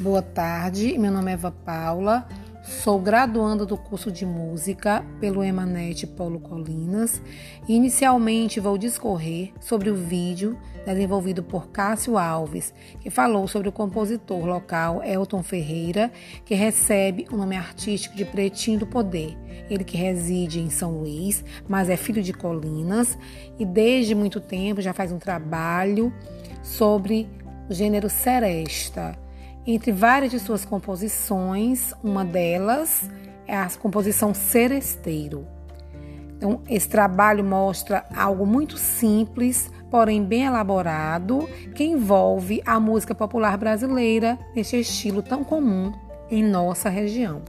Boa tarde, meu nome é Eva Paula, sou graduanda do curso de música pelo Emanet Paulo Colinas e inicialmente vou discorrer sobre o vídeo desenvolvido por Cássio Alves, que falou sobre o compositor local Elton Ferreira, que recebe o nome artístico de Pretinho do Poder. Ele que reside em São Luís, mas é filho de Colinas e desde muito tempo já faz um trabalho sobre o gênero seresta entre várias de suas composições, uma delas é a composição Seresteiro. Então, esse trabalho mostra algo muito simples, porém bem elaborado, que envolve a música popular brasileira neste estilo tão comum em nossa região.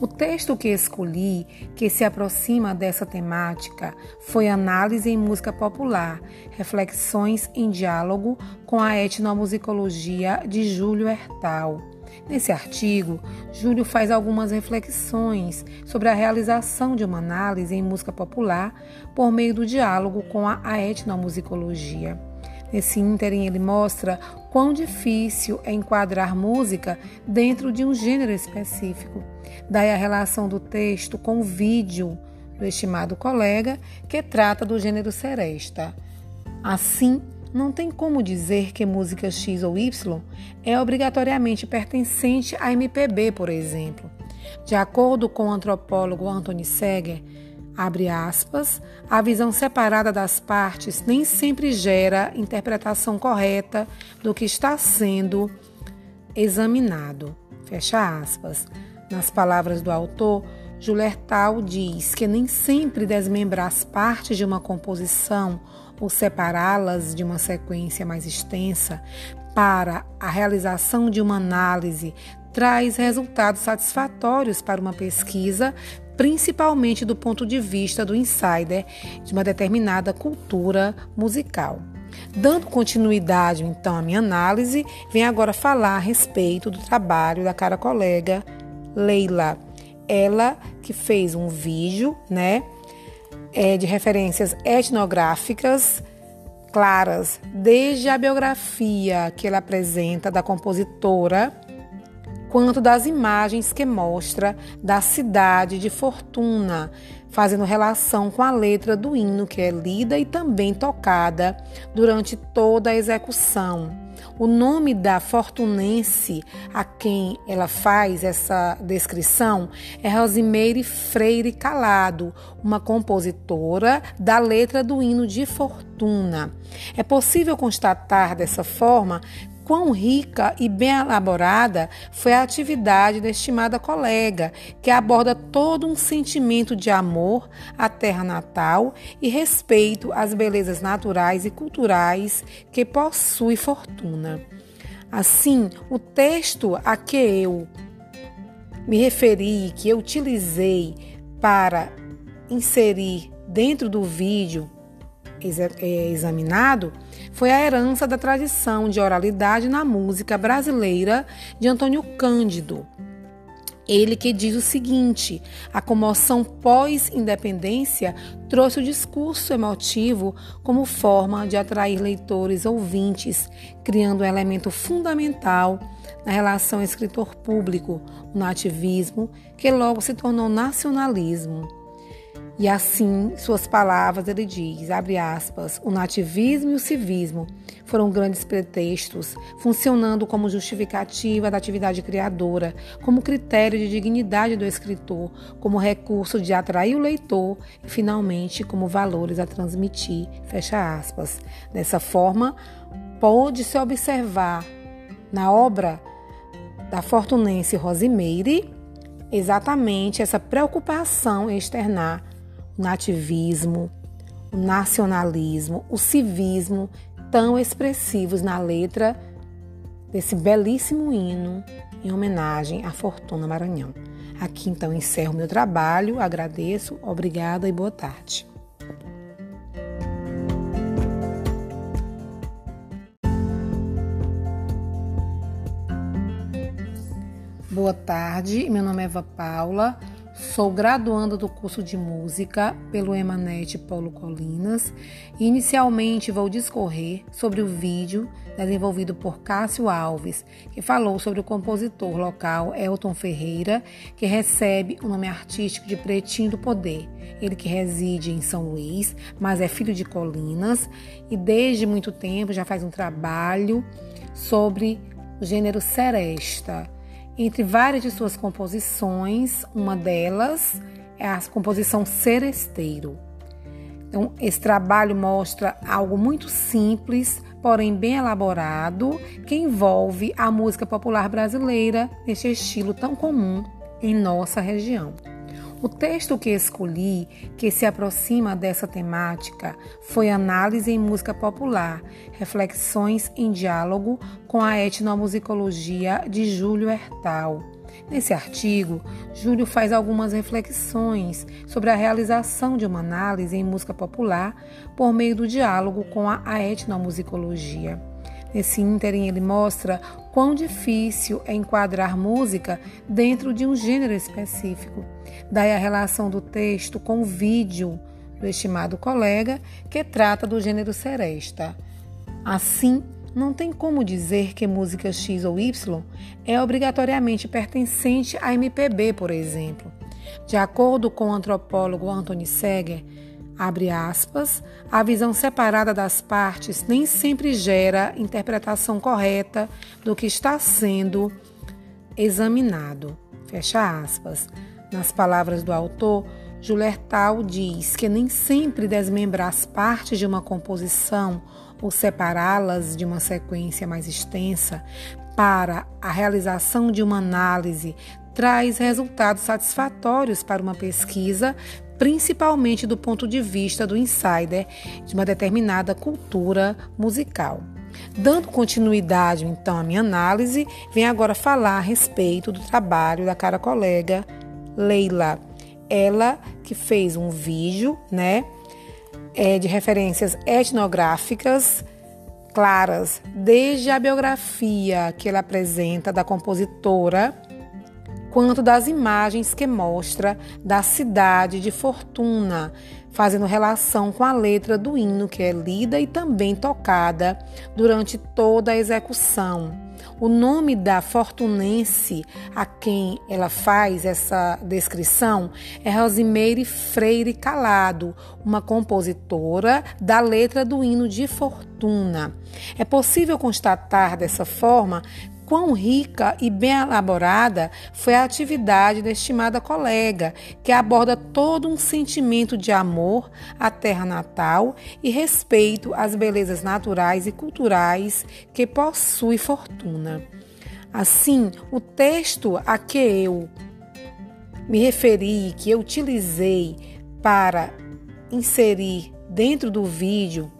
O texto que escolhi, que se aproxima dessa temática, foi Análise em Música Popular, Reflexões em Diálogo com a Etnomusicologia de Júlio Hertal. Nesse artigo, Júlio faz algumas reflexões sobre a realização de uma análise em música popular por meio do diálogo com a etnomusicologia. Nesse ínterim, ele mostra quão difícil é enquadrar música dentro de um gênero específico. Daí a relação do texto com o vídeo do estimado colega que trata do gênero seresta. Assim, não tem como dizer que música X ou Y é obrigatoriamente pertencente à MPB, por exemplo. De acordo com o antropólogo Anthony Seger, abre aspas, a visão separada das partes nem sempre gera interpretação correta do que está sendo examinado. Fecha aspas. Nas palavras do autor, Julertal diz que nem sempre desmembrar as partes de uma composição ou separá-las de uma sequência mais extensa para a realização de uma análise traz resultados satisfatórios para uma pesquisa principalmente do ponto de vista do insider de uma determinada cultura musical. Dando continuidade, então, à minha análise, vem agora falar a respeito do trabalho da cara colega Leila. Ela que fez um vídeo, né, é, de referências etnográficas claras, desde a biografia que ela apresenta da compositora quanto das imagens que mostra da cidade de Fortuna, fazendo relação com a letra do hino que é lida e também tocada durante toda a execução. O nome da fortunense a quem ela faz essa descrição é Rosimeire Freire Calado, uma compositora da letra do hino de Fortuna. É possível constatar dessa forma quão rica e bem elaborada foi a atividade da estimada colega, que aborda todo um sentimento de amor à terra natal e respeito às belezas naturais e culturais que possui Fortuna. Assim, o texto a que eu me referi, que eu utilizei para inserir dentro do vídeo examinado foi a herança da tradição de oralidade na música brasileira de Antônio Cândido. Ele que diz o seguinte: a comoção pós-independência trouxe o discurso emotivo como forma de atrair leitores ouvintes, criando um elemento fundamental na relação escritor-público, o nativismo, que logo se tornou nacionalismo. E assim, suas palavras, ele diz, abre aspas, o nativismo e o civismo foram grandes pretextos, funcionando como justificativa da atividade criadora, como critério de dignidade do escritor, como recurso de atrair o leitor e, finalmente, como valores a transmitir, fecha aspas. Dessa forma, pode-se observar na obra da fortunense Rosimeire exatamente essa preocupação em externar nativismo, o nacionalismo, o civismo tão expressivos na letra desse belíssimo hino em homenagem à Fortuna Maranhão. Aqui então encerro meu trabalho, agradeço, obrigada e boa tarde. Boa tarde, meu nome é Eva Paula, Sou graduanda do curso de música pelo Emanet Paulo Colinas e inicialmente vou discorrer sobre o vídeo desenvolvido por Cássio Alves, que falou sobre o compositor local Elton Ferreira, que recebe o nome artístico de Pretinho do Poder. Ele que reside em São Luís, mas é filho de Colinas e desde muito tempo já faz um trabalho sobre o gênero seresta entre várias de suas composições, uma delas é a composição Seresteiro. Então, esse trabalho mostra algo muito simples, porém bem elaborado, que envolve a música popular brasileira neste estilo tão comum em nossa região. O texto que escolhi, que se aproxima dessa temática, foi Análise em Música Popular, Reflexões em Diálogo com a Etnomusicologia de Júlio Hertal. Nesse artigo, Júlio faz algumas reflexões sobre a realização de uma análise em música popular por meio do diálogo com a etnomusicologia. Nesse ínterim, ele mostra quão difícil é enquadrar música dentro de um gênero específico. Daí a relação do texto com o vídeo do estimado colega que trata do gênero seresta. Assim, não tem como dizer que música X ou Y é obrigatoriamente pertencente à MPB, por exemplo. De acordo com o antropólogo Anthony Seger, abre aspas, a visão separada das partes nem sempre gera interpretação correta do que está sendo examinado. Fecha aspas. Nas palavras do autor, Julertal diz que nem sempre desmembrar as partes de uma composição ou separá-las de uma sequência mais extensa para a realização de uma análise traz resultados satisfatórios para uma pesquisa principalmente do ponto de vista do insider de uma determinada cultura musical. Dando continuidade, então, à minha análise, vem agora falar a respeito do trabalho da cara colega Leila. Ela que fez um vídeo, né, é, de referências etnográficas claras, desde a biografia que ela apresenta da compositora quanto das imagens que mostra da cidade de Fortuna, fazendo relação com a letra do hino que é lida e também tocada durante toda a execução. O nome da fortunense a quem ela faz essa descrição é Rosimeire Freire Calado, uma compositora da letra do hino de Fortuna. É possível constatar dessa forma quão rica e bem elaborada foi a atividade da estimada colega, que aborda todo um sentimento de amor à terra natal e respeito às belezas naturais e culturais que possui Fortuna. Assim, o texto a que eu me referi, que eu utilizei para inserir dentro do vídeo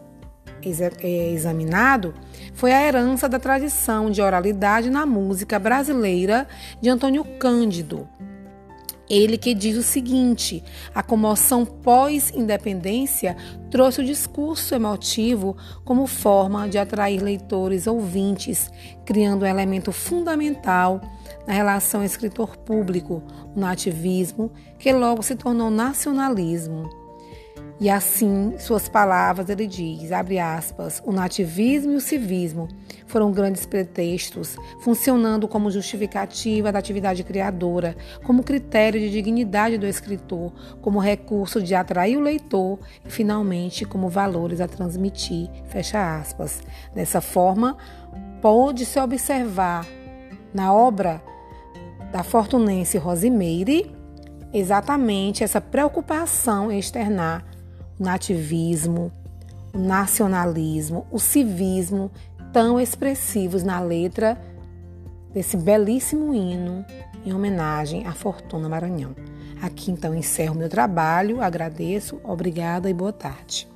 examinado foi a herança da tradição de oralidade na música brasileira de Antônio Cândido. Ele que diz o seguinte: a comoção pós-independência trouxe o discurso emotivo como forma de atrair leitores ouvintes, criando um elemento fundamental na relação escritor-público, o nativismo, que logo se tornou nacionalismo. E assim, suas palavras, ele diz, abre aspas, o nativismo e o civismo foram grandes pretextos, funcionando como justificativa da atividade criadora, como critério de dignidade do escritor, como recurso de atrair o leitor e, finalmente, como valores a transmitir, fecha aspas. Dessa forma, pode-se observar na obra da fortunense Rosimeire exatamente essa preocupação em externar nativismo, o nacionalismo, o civismo, tão expressivos na letra desse belíssimo hino em homenagem à Fortuna Maranhão. Aqui então encerro meu trabalho, agradeço, obrigada e boa tarde.